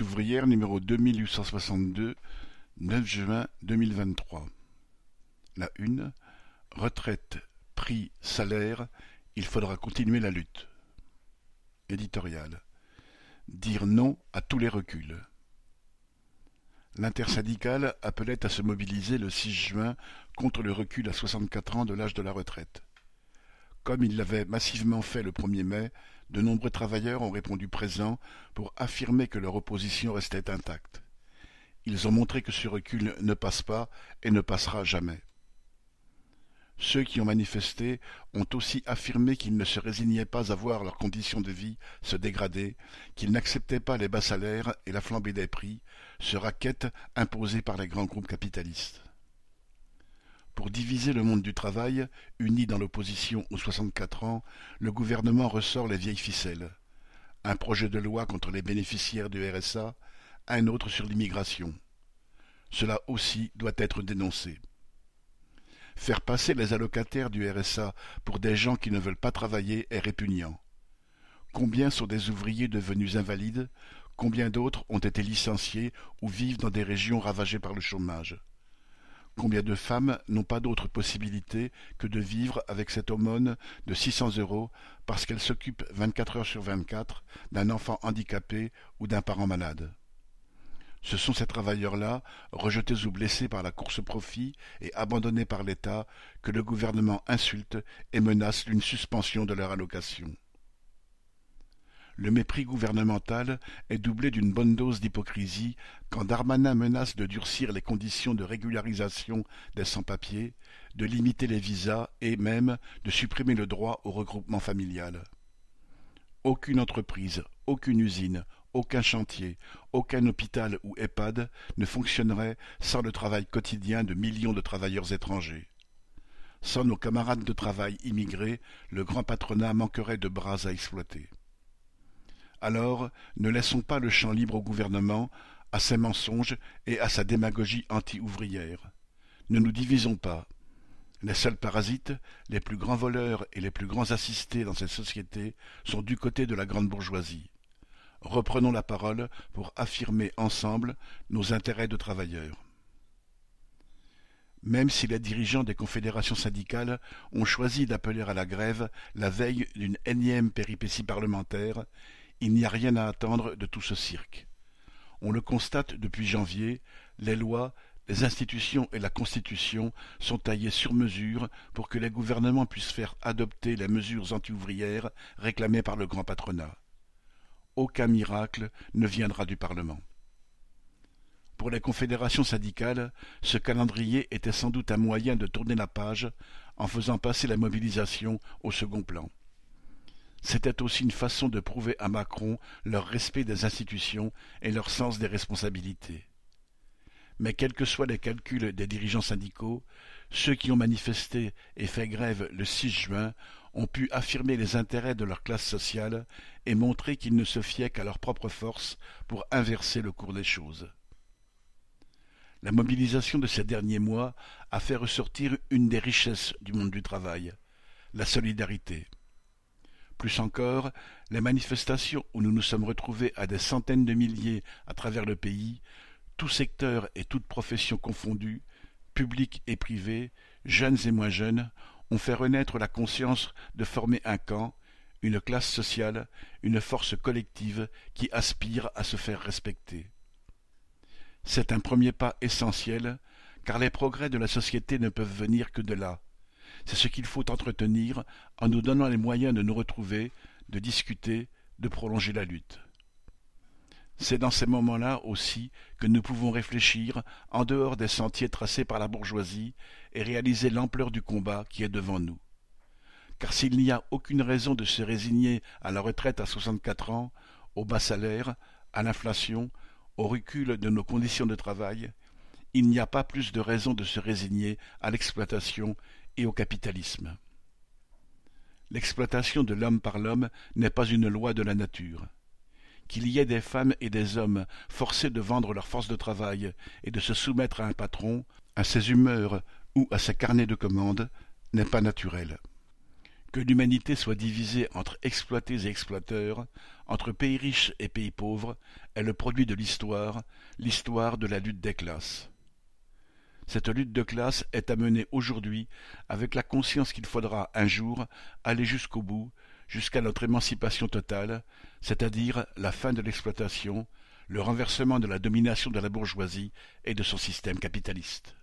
Ouvrière numéro deux mille huit cent soixante-deux, neuf juin deux mille vingt-trois. La une Retraite, prix, salaire, il faudra continuer la lutte. Éditorial. Dire non à tous les reculs. L'intersyndicale appelait à se mobiliser le 6 juin contre le recul à 64 ans de l'âge de la retraite. Comme il l'avait massivement fait le 1er mai, de nombreux travailleurs ont répondu présents pour affirmer que leur opposition restait intacte. Ils ont montré que ce recul ne passe pas et ne passera jamais. Ceux qui ont manifesté ont aussi affirmé qu'ils ne se résignaient pas à voir leurs conditions de vie se dégrader, qu'ils n'acceptaient pas les bas salaires et la flambée des prix, ce racket imposé par les grands groupes capitalistes. Diviser le monde du travail, uni dans l'opposition aux 64 ans, le gouvernement ressort les vieilles ficelles. Un projet de loi contre les bénéficiaires du RSA, un autre sur l'immigration. Cela aussi doit être dénoncé. Faire passer les allocataires du RSA pour des gens qui ne veulent pas travailler est répugnant. Combien sont des ouvriers devenus invalides? Combien d'autres ont été licenciés ou vivent dans des régions ravagées par le chômage? Combien de femmes n'ont pas d'autre possibilité que de vivre avec cette aumône de six cents euros parce qu'elles s'occupent vingt-quatre heures sur vingt-quatre d'un enfant handicapé ou d'un parent malade? Ce sont ces travailleurs-là, rejetés ou blessés par la course-profit et abandonnés par l'État, que le gouvernement insulte et menace d'une suspension de leur allocation. Le mépris gouvernemental est doublé d'une bonne dose d'hypocrisie quand Darmanin menace de durcir les conditions de régularisation des sans-papiers, de limiter les visas et même de supprimer le droit au regroupement familial. Aucune entreprise, aucune usine, aucun chantier, aucun hôpital ou EHPAD ne fonctionnerait sans le travail quotidien de millions de travailleurs étrangers. Sans nos camarades de travail immigrés, le grand patronat manquerait de bras à exploiter. Alors, ne laissons pas le champ libre au gouvernement, à ses mensonges et à sa démagogie anti-ouvrière. Ne nous divisons pas. Les seuls parasites, les plus grands voleurs et les plus grands assistés dans cette société sont du côté de la grande bourgeoisie reprenons la parole pour affirmer ensemble nos intérêts de travailleurs. Même si les dirigeants des confédérations syndicales ont choisi d'appeler à la grève la veille d'une énième péripétie parlementaire, il n'y a rien à attendre de tout ce cirque. On le constate depuis janvier, les lois, les institutions et la Constitution sont taillées sur mesure pour que les gouvernements puissent faire adopter les mesures anti-ouvrières réclamées par le grand patronat aucun miracle ne viendra du Parlement. Pour les confédérations syndicales, ce calendrier était sans doute un moyen de tourner la page en faisant passer la mobilisation au second plan. C'était aussi une façon de prouver à Macron leur respect des institutions et leur sens des responsabilités. Mais quels que soient les calculs des dirigeants syndicaux, ceux qui ont manifesté et fait grève le 6 juin ont pu affirmer les intérêts de leur classe sociale et montrer qu'ils ne se fiaient qu'à leur propre force pour inverser le cours des choses. La mobilisation de ces derniers mois a fait ressortir une des richesses du monde du travail, la solidarité. Plus encore, les manifestations où nous nous sommes retrouvés à des centaines de milliers à travers le pays, tous secteurs et toutes professions confondues, publics et privés, jeunes et moins jeunes, ont fait renaître la conscience de former un camp, une classe sociale, une force collective qui aspire à se faire respecter. C'est un premier pas essentiel, car les progrès de la société ne peuvent venir que de là. C'est ce qu'il faut entretenir en nous donnant les moyens de nous retrouver, de discuter, de prolonger la lutte. C'est dans ces moments-là aussi que nous pouvons réfléchir en dehors des sentiers tracés par la bourgeoisie et réaliser l'ampleur du combat qui est devant nous. Car s'il n'y a aucune raison de se résigner à la retraite à soixante-quatre ans, au bas salaire, à l'inflation, au recul de nos conditions de travail, il n'y a pas plus de raison de se résigner à l'exploitation et au capitalisme. L'exploitation de l'homme par l'homme n'est pas une loi de la nature qu'il y ait des femmes et des hommes forcés de vendre leur force de travail et de se soumettre à un patron, à ses humeurs ou à ses carnets de commandes, n'est pas naturel. Que l'humanité soit divisée entre exploités et exploiteurs, entre pays riches et pays pauvres, est le produit de l'histoire, l'histoire de la lutte des classes. Cette lutte de classe est à mener aujourd'hui avec la conscience qu'il faudra un jour aller jusqu'au bout, jusqu'à notre émancipation totale, c'est-à-dire la fin de l'exploitation, le renversement de la domination de la bourgeoisie et de son système capitaliste.